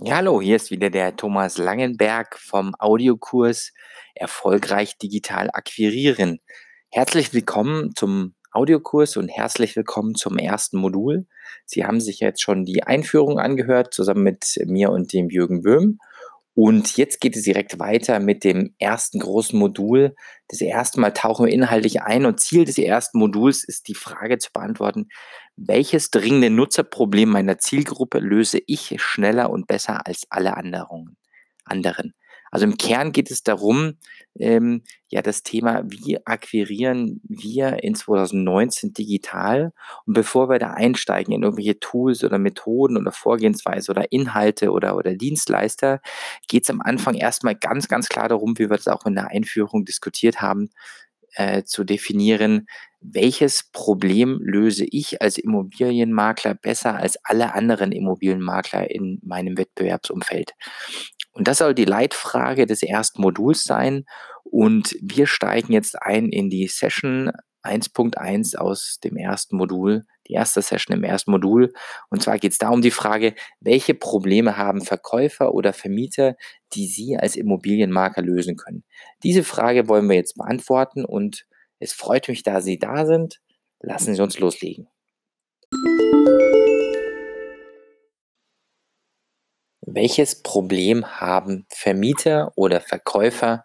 Ja, hallo, hier ist wieder der Thomas Langenberg vom Audiokurs Erfolgreich digital akquirieren. Herzlich willkommen zum Audiokurs und herzlich willkommen zum ersten Modul. Sie haben sich jetzt schon die Einführung angehört, zusammen mit mir und dem Jürgen Böhm. Und jetzt geht es direkt weiter mit dem ersten großen Modul. Das erste Mal tauchen wir inhaltlich ein und Ziel des ersten Moduls ist die Frage zu beantworten, welches dringende Nutzerproblem meiner Zielgruppe löse ich schneller und besser als alle anderen? Also im Kern geht es darum, ähm, ja, das Thema, wie akquirieren wir in 2019 digital? Und bevor wir da einsteigen in irgendwelche Tools oder Methoden oder Vorgehensweise oder Inhalte oder, oder Dienstleister, geht es am Anfang erstmal ganz, ganz klar darum, wie wir das auch in der Einführung diskutiert haben, äh, zu definieren, welches Problem löse ich als Immobilienmakler besser als alle anderen Immobilienmakler in meinem Wettbewerbsumfeld. Und das soll die Leitfrage des ersten Moduls sein. Und wir steigen jetzt ein in die Session 1.1 aus dem ersten Modul, die erste Session im ersten Modul. Und zwar geht es da um die Frage, welche Probleme haben Verkäufer oder Vermieter, die Sie als Immobilienmakler lösen können. Diese Frage wollen wir jetzt beantworten und es freut mich, da Sie da sind. Lassen Sie uns loslegen. Welches Problem haben Vermieter oder Verkäufer,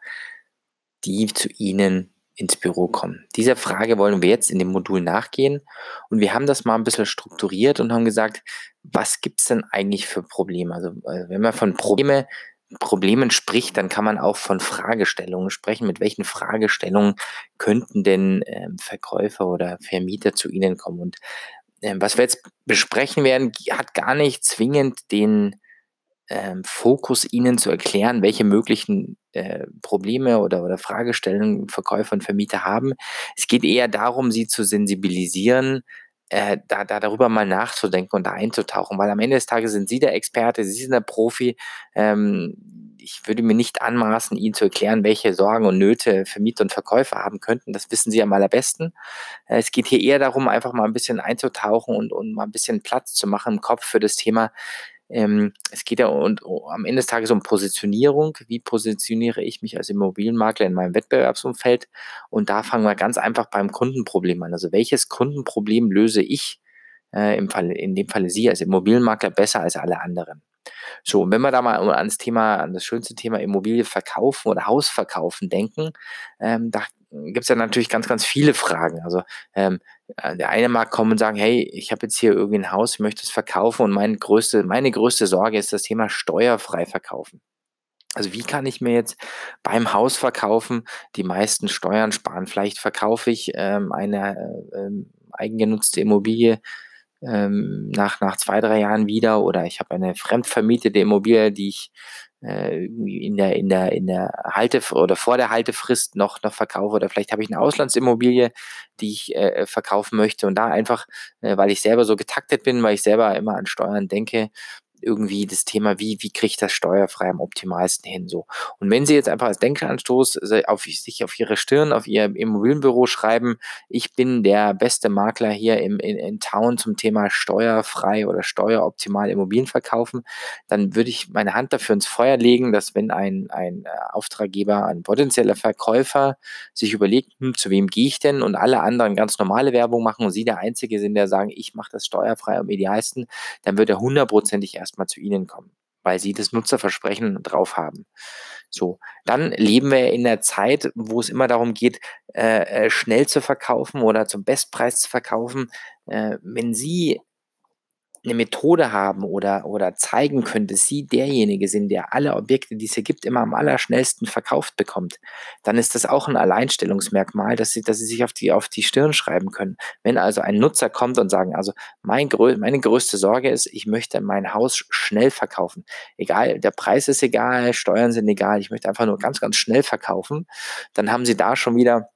die zu Ihnen ins Büro kommen? Dieser Frage wollen wir jetzt in dem Modul nachgehen. Und wir haben das mal ein bisschen strukturiert und haben gesagt, was gibt es denn eigentlich für Probleme? Also äh, wenn man von Probleme, Problemen spricht, dann kann man auch von Fragestellungen sprechen. Mit welchen Fragestellungen könnten denn ähm, Verkäufer oder Vermieter zu Ihnen kommen? Und ähm, was wir jetzt besprechen werden, hat gar nicht zwingend den ähm, Fokus, ihnen zu erklären, welche möglichen äh, Probleme oder, oder Fragestellungen Verkäufer und Vermieter haben. Es geht eher darum, sie zu sensibilisieren, äh, da, da darüber mal nachzudenken und da einzutauchen, weil am Ende des Tages sind Sie der Experte, Sie sind der Profi. Ähm, ich würde mir nicht anmaßen, Ihnen zu erklären, welche Sorgen und Nöte Vermieter und Verkäufer haben könnten. Das wissen Sie am allerbesten. Äh, es geht hier eher darum, einfach mal ein bisschen einzutauchen und, und mal ein bisschen Platz zu machen im Kopf für das Thema, ähm, es geht ja und, oh, am Ende des Tages um Positionierung. Wie positioniere ich mich als Immobilienmakler in meinem Wettbewerbsumfeld? Und da fangen wir ganz einfach beim Kundenproblem an. Also welches Kundenproblem löse ich äh, im Fall, in dem Falle Sie als Immobilienmakler besser als alle anderen? So, und wenn wir da mal ans Thema, an das schönste Thema Immobilie verkaufen oder Haus verkaufen denken, ähm, da gibt es ja natürlich ganz, ganz viele Fragen. Also ähm, äh, der eine mag kommen und sagen, hey, ich habe jetzt hier irgendwie ein Haus, ich möchte es verkaufen und meine größte, meine größte Sorge ist das Thema steuerfrei verkaufen. Also wie kann ich mir jetzt beim Haus verkaufen die meisten Steuern sparen? Vielleicht verkaufe ich ähm, eine äh, ähm, eigengenutzte Immobilie ähm, nach, nach zwei, drei Jahren wieder oder ich habe eine fremdvermietete Immobilie, die ich äh, in der, in der, in der Halte oder vor der Haltefrist noch, noch verkaufe oder vielleicht habe ich eine Auslandsimmobilie, die ich äh, verkaufen möchte und da einfach, äh, weil ich selber so getaktet bin, weil ich selber immer an Steuern denke, irgendwie das Thema, wie, wie kriege ich das steuerfrei am optimalsten hin, so. Und wenn Sie jetzt einfach als Denkanstoß auf sich auf Ihre Stirn, auf Ihr Immobilienbüro schreiben, ich bin der beste Makler hier im, in, in Town zum Thema steuerfrei oder steueroptimal Immobilien verkaufen, dann würde ich meine Hand dafür ins Feuer legen, dass wenn ein, ein äh, Auftraggeber, ein potenzieller Verkäufer sich überlegt, hm, zu wem gehe ich denn und alle anderen ganz normale Werbung machen und Sie der Einzige sind, der sagen, ich mache das steuerfrei am idealsten, dann wird er hundertprozentig erst erstmal zu Ihnen kommen, weil Sie das Nutzerversprechen drauf haben. So, dann leben wir in der Zeit, wo es immer darum geht, äh, äh schnell zu verkaufen oder zum Bestpreis zu verkaufen. Äh, wenn Sie eine Methode haben oder, oder zeigen dass Sie derjenige sind, der alle Objekte, die es hier gibt, immer am allerschnellsten verkauft bekommt, dann ist das auch ein Alleinstellungsmerkmal, dass Sie, dass Sie sich auf die, auf die Stirn schreiben können. Wenn also ein Nutzer kommt und sagen, also mein, meine größte Sorge ist, ich möchte mein Haus schnell verkaufen. Egal, der Preis ist egal, Steuern sind egal, ich möchte einfach nur ganz, ganz schnell verkaufen, dann haben Sie da schon wieder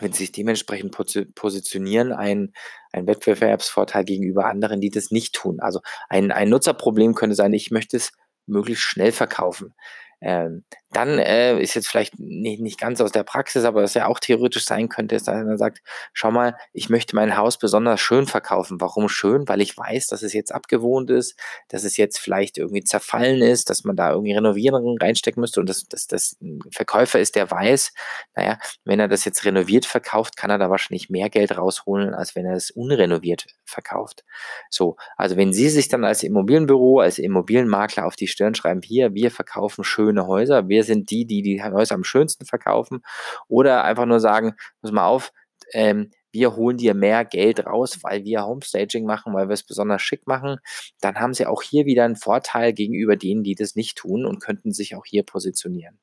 wenn sie sich dementsprechend positionieren, ein, ein Wettbewerbsvorteil gegenüber anderen, die das nicht tun. Also ein, ein Nutzerproblem könnte sein, ich möchte es möglichst schnell verkaufen. Ähm, dann äh, ist jetzt vielleicht nicht, nicht ganz aus der Praxis, aber was ja auch theoretisch sein könnte, ist, dass einer sagt, schau mal, ich möchte mein Haus besonders schön verkaufen. Warum schön? Weil ich weiß, dass es jetzt abgewohnt ist, dass es jetzt vielleicht irgendwie zerfallen ist, dass man da irgendwie Renovierungen reinstecken müsste und dass das, das Verkäufer ist, der weiß, naja, wenn er das jetzt renoviert verkauft, kann er da wahrscheinlich mehr Geld rausholen, als wenn er es unrenoviert verkauft. So, also wenn Sie sich dann als Immobilienbüro, als Immobilienmakler auf die Stirn schreiben, hier, wir verkaufen schöne Häuser, wir sind die, die die Häuser am schönsten verkaufen, oder einfach nur sagen, pass mal auf, ähm, wir holen dir mehr Geld raus, weil wir Homestaging machen, weil wir es besonders schick machen, dann haben sie auch hier wieder einen Vorteil gegenüber denen, die das nicht tun und könnten sich auch hier positionieren.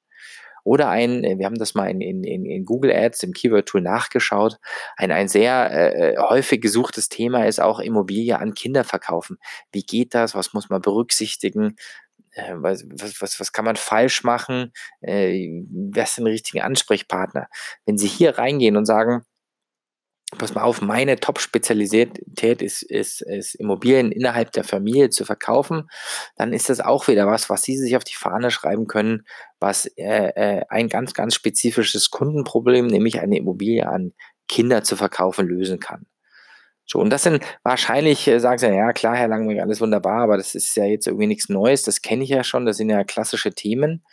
Oder ein, äh, wir haben das mal in, in, in Google Ads, im Keyword-Tool nachgeschaut, ein, ein sehr äh, häufig gesuchtes Thema ist auch Immobilie an Kinder verkaufen. Wie geht das? Was muss man berücksichtigen? Äh, was, was, was kann man falsch machen? Äh, wer ist denn der richtige Ansprechpartner? Wenn Sie hier reingehen und sagen, pass mal auf, meine Top-Spezialität ist, ist, ist Immobilien innerhalb der Familie zu verkaufen, dann ist das auch wieder was, was Sie sich auf die Fahne schreiben können, was äh, äh, ein ganz, ganz spezifisches Kundenproblem, nämlich eine Immobilie an Kinder zu verkaufen, lösen kann. So, und das sind wahrscheinlich, äh, sagen Sie, ja klar, Herr Langweg, alles wunderbar, aber das ist ja jetzt irgendwie nichts Neues, das kenne ich ja schon, das sind ja klassische Themen,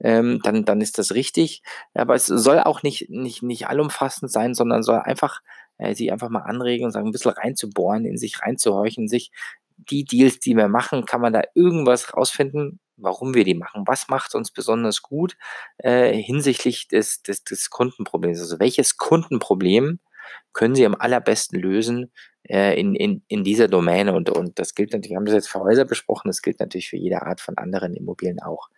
ähm, dann, dann ist das richtig. Aber es soll auch nicht, nicht, nicht allumfassend sein, sondern soll einfach äh, sie einfach mal anregen und sagen, ein bisschen reinzubohren, in sich reinzuhorchen, sich die Deals, die wir machen, kann man da irgendwas rausfinden, warum wir die machen, was macht uns besonders gut äh, hinsichtlich des, des, des Kundenproblems. Also welches Kundenproblem können Sie am allerbesten lösen äh, in, in, in dieser Domäne. Und, und das gilt natürlich, wir haben das jetzt für Häuser besprochen, das gilt natürlich für jede Art von anderen Immobilien auch.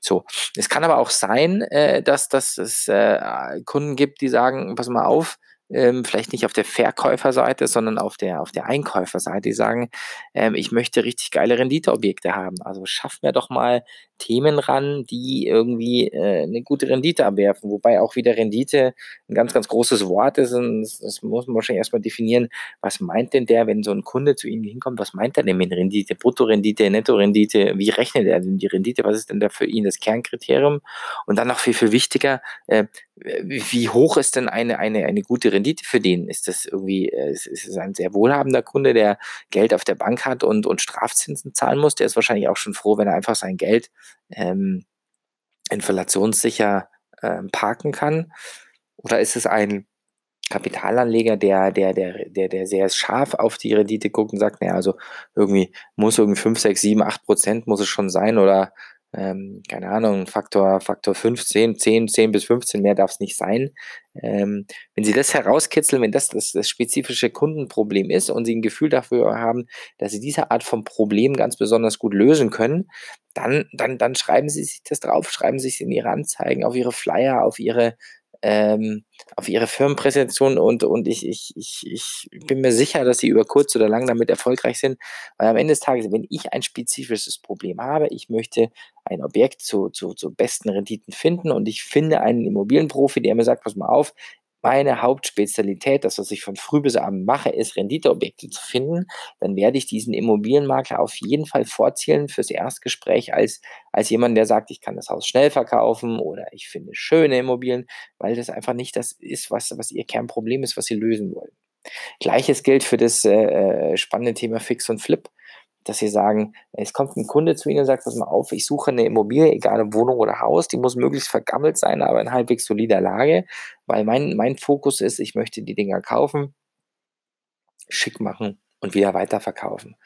So, es kann aber auch sein, äh, dass, dass es äh, Kunden gibt, die sagen, pass mal auf, ähm, vielleicht nicht auf der Verkäuferseite, sondern auf der, auf der Einkäuferseite, die sagen, ähm, ich möchte richtig geile Renditeobjekte haben. Also schaff mir doch mal Themen ran, die irgendwie äh, eine gute Rendite abwerfen, wobei auch wieder Rendite ein ganz, ganz großes Wort ist und das, das muss man wahrscheinlich erstmal definieren, was meint denn der, wenn so ein Kunde zu Ihnen hinkommt, was meint er denn mit Rendite, Bruttorendite, Nettorendite, wie rechnet er denn die Rendite, was ist denn da für ihn das Kernkriterium? Und dann noch viel, viel wichtiger, äh, wie hoch ist denn eine, eine, eine gute Rendite für den? Ist das irgendwie, äh, ist, ist ein sehr wohlhabender Kunde, der Geld auf der Bank hat und, und Strafzinsen zahlen muss? Der ist wahrscheinlich auch schon froh, wenn er einfach sein Geld ähm, inflationssicher ähm, parken kann? Oder ist es ein Kapitalanleger, der, der, der, der, der sehr scharf auf die Rendite guckt und sagt, naja, also irgendwie muss irgendwie 5, 6, 7, 8 Prozent muss es schon sein oder ähm, keine Ahnung, Faktor, Faktor 15, 10, 10 bis 15, mehr darf es nicht sein. Ähm, wenn Sie das herauskitzeln, wenn das, das das spezifische Kundenproblem ist und Sie ein Gefühl dafür haben, dass Sie diese Art von Problem ganz besonders gut lösen können, dann, dann, dann schreiben Sie sich das drauf, schreiben Sie es in Ihre Anzeigen, auf Ihre Flyer, auf Ihre ähm, auf ihre Firmenpräsentation und, und ich, ich, ich, ich bin mir sicher, dass sie über kurz oder lang damit erfolgreich sind, weil am Ende des Tages, wenn ich ein spezifisches Problem habe, ich möchte ein Objekt zu, zu, zu besten Renditen finden und ich finde einen Immobilienprofi, der mir sagt, pass mal auf, meine Hauptspezialität, das, was ich von früh bis abend mache, ist Renditeobjekte zu finden, dann werde ich diesen Immobilienmakler auf jeden Fall vorzielen fürs Erstgespräch als, als jemand, der sagt, ich kann das Haus schnell verkaufen oder ich finde schöne Immobilien, weil das einfach nicht das ist, was, was ihr Kernproblem ist, was sie lösen wollen. Gleiches gilt für das äh, äh spannende Thema Fix und Flip dass sie sagen, es kommt ein Kunde zu Ihnen und sagt, pass mal auf, ich suche eine Immobilie, egal ob Wohnung oder Haus, die muss möglichst vergammelt sein, aber in halbwegs solider Lage, weil mein, mein Fokus ist, ich möchte die Dinger kaufen, schick machen und wieder weiterverkaufen.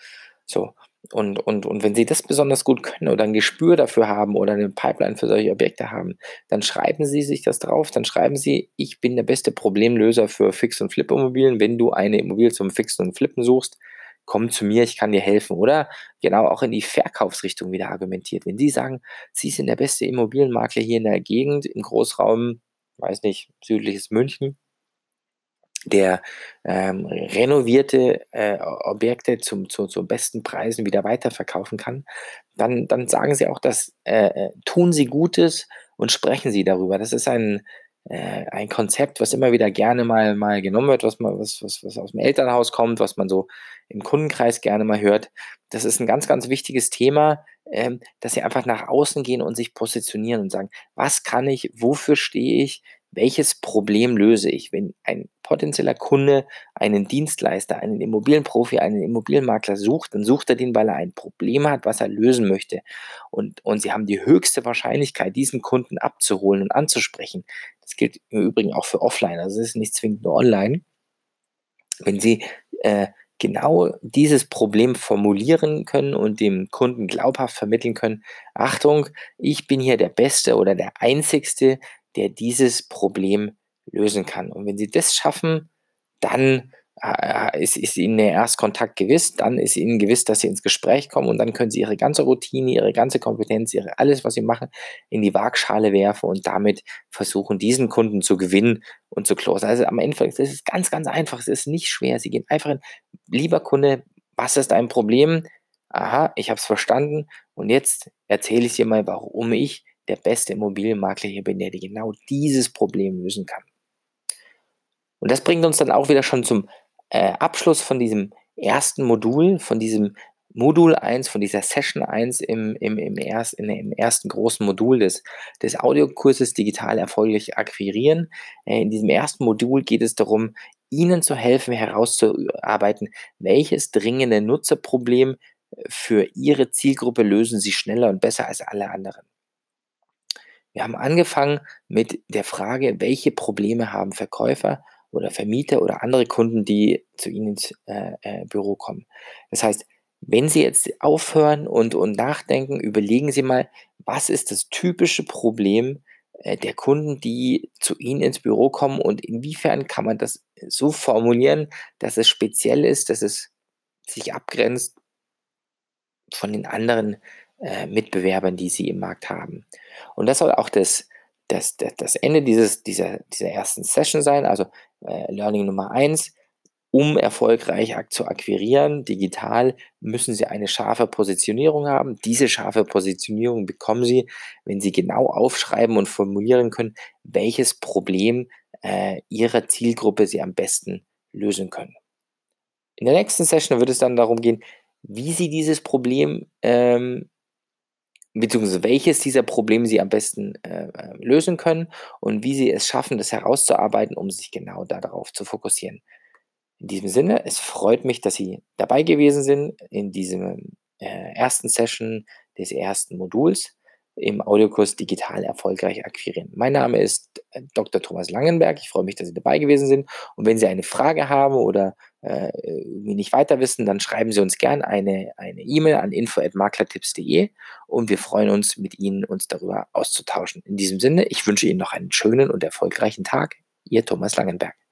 So. Und, und, und wenn Sie das besonders gut können oder ein Gespür dafür haben oder eine Pipeline für solche Objekte haben, dann schreiben Sie sich das drauf. Dann schreiben Sie, ich bin der beste Problemlöser für Fix- und Flip-Immobilien. Wenn du eine Immobilie zum Fixen und Flippen suchst, komm zu mir, ich kann dir helfen. Oder genau auch in die Verkaufsrichtung wieder argumentiert. Wenn Sie sagen, Sie sind der beste Immobilienmakler hier in der Gegend, im Großraum, weiß nicht, südliches München, der ähm, renovierte äh, Objekte zum, zu, zu besten Preisen wieder weiterverkaufen kann, dann, dann sagen Sie auch, dass äh, äh tun Sie Gutes und sprechen Sie darüber. Das ist ein, äh, ein Konzept, was immer wieder gerne mal, mal genommen wird, was, man, was, was, was aus dem Elternhaus kommt, was man so im Kundenkreis gerne mal hört. Das ist ein ganz, ganz wichtiges Thema. ähm, dass sie einfach nach außen gehen und sich positionieren und sagen: „Was kann ich? Wofür stehe ich? Welches Problem löse ich?“ Wenn ein potenzieller Kunde einen Dienstleister, einen Immobilienprofi, einen Immobilienmakler sucht, dann sucht er den, weil er ein Problem hat, was er lösen möchte. Und und sie haben die höchste Wahrscheinlichkeit, diesen Kunden abzuholen und anzusprechen. Das gilt im Übrigen auch für offline, also es ist nicht zwingend nur online. Wenn Sie, äh, genau dieses Problem formulieren können und dem Kunden glaubhaft vermitteln können: „Achtung, ich bin hier der Beste oder der Einzigste, der dieses Problem lösen kann.“ Und wenn Sie das schaffen, dann, äh, ist Ihnen der Erstkontakt gewiss, dann ist Ihnen gewiss, dass Sie ins Gespräch kommen und dann können Sie Ihre ganze Routine, Ihre ganze Kompetenz, Ihre alles, was Sie machen, in die Waagschale werfen und damit versuchen, diesen Kunden zu gewinnen und zu closen. Also, am Ende ist ganz, ganz einfach. Es ist nicht schwer. Sie gehen einfach hin: „Lieber Kunde, was ist dein Problem? Aha, ich habe es verstanden und jetzt erzähle ich dir mal, warum ich der beste Immobilienmakler hier bin, der dir genau dieses Problem lösen kann.“ Und das bringt uns dann auch wieder schon zum, äh, Abschluss von diesem ersten Modul, von diesem Modul 1, von dieser Session 1 im im im erst in im ersten großen Modul des des Audiokurses „Digital erfolgreich akquirieren“. Äh, in diesem ersten Modul geht es darum, Ihnen zu helfen, herauszuarbeiten, welches dringende Nutzerproblem für Ihre Zielgruppe lösen Sie schneller und besser als alle anderen. Wir haben angefangen mit der Frage: „Welche Probleme haben Verkäufer oder Vermieter oder andere Kunden, die zu Ihnen ins, äh, äh, Büro kommen?“ Das heißt, wenn Sie jetzt aufhören und und nachdenken, überlegen Sie mal: „Was ist das typische Problem, äh, der Kunden, die zu Ihnen ins Büro kommen und inwiefern kann man das so formulieren, dass es speziell ist, dass es sich abgrenzt von den anderen, äh, Mitbewerbern, die Sie im Markt haben?“ Und das soll auch das das da das Ende dieses dieser dieser ersten Session sein, also, äh, Learning Nummer 1: Um erfolgreich zu akquirieren digital, müssen Sie eine scharfe Positionierung haben. Diese scharfe Positionierung bekommen Sie, wenn Sie genau aufschreiben und formulieren können, welches Problem, äh, Ihrer Zielgruppe Sie am besten lösen können. In der nächsten Session wird es dann darum gehen, wie Sie dieses Problem, ähm beziehungsweise welches dieser Probleme Sie am besten, äh, äh, lösen können und wie Sie es schaffen, das herauszuarbeiten, um sich genau da darauf zu fokussieren. In diesem Sinne, es freut mich, dass Sie dabei gewesen sind in diesem, äh, ersten Session des ersten Moduls im Audiokurs „Digital erfolgreich akquirieren“. Mein Name ist, äh, Dr. Thomas Langenberg. Ich freue mich, dass Sie dabei gewesen sind. Und wenn Sie eine Frage haben oder, äh, nicht weiter wissen, dann schreiben Sie uns gern eine E-Mail an info@maklertipps.de und wir freuen uns, mit Ihnen uns darüber auszutauschen. In diesem Sinne, ich wünsche Ihnen noch einen schönen und erfolgreichen Tag. Ihr Thomas Langenberg.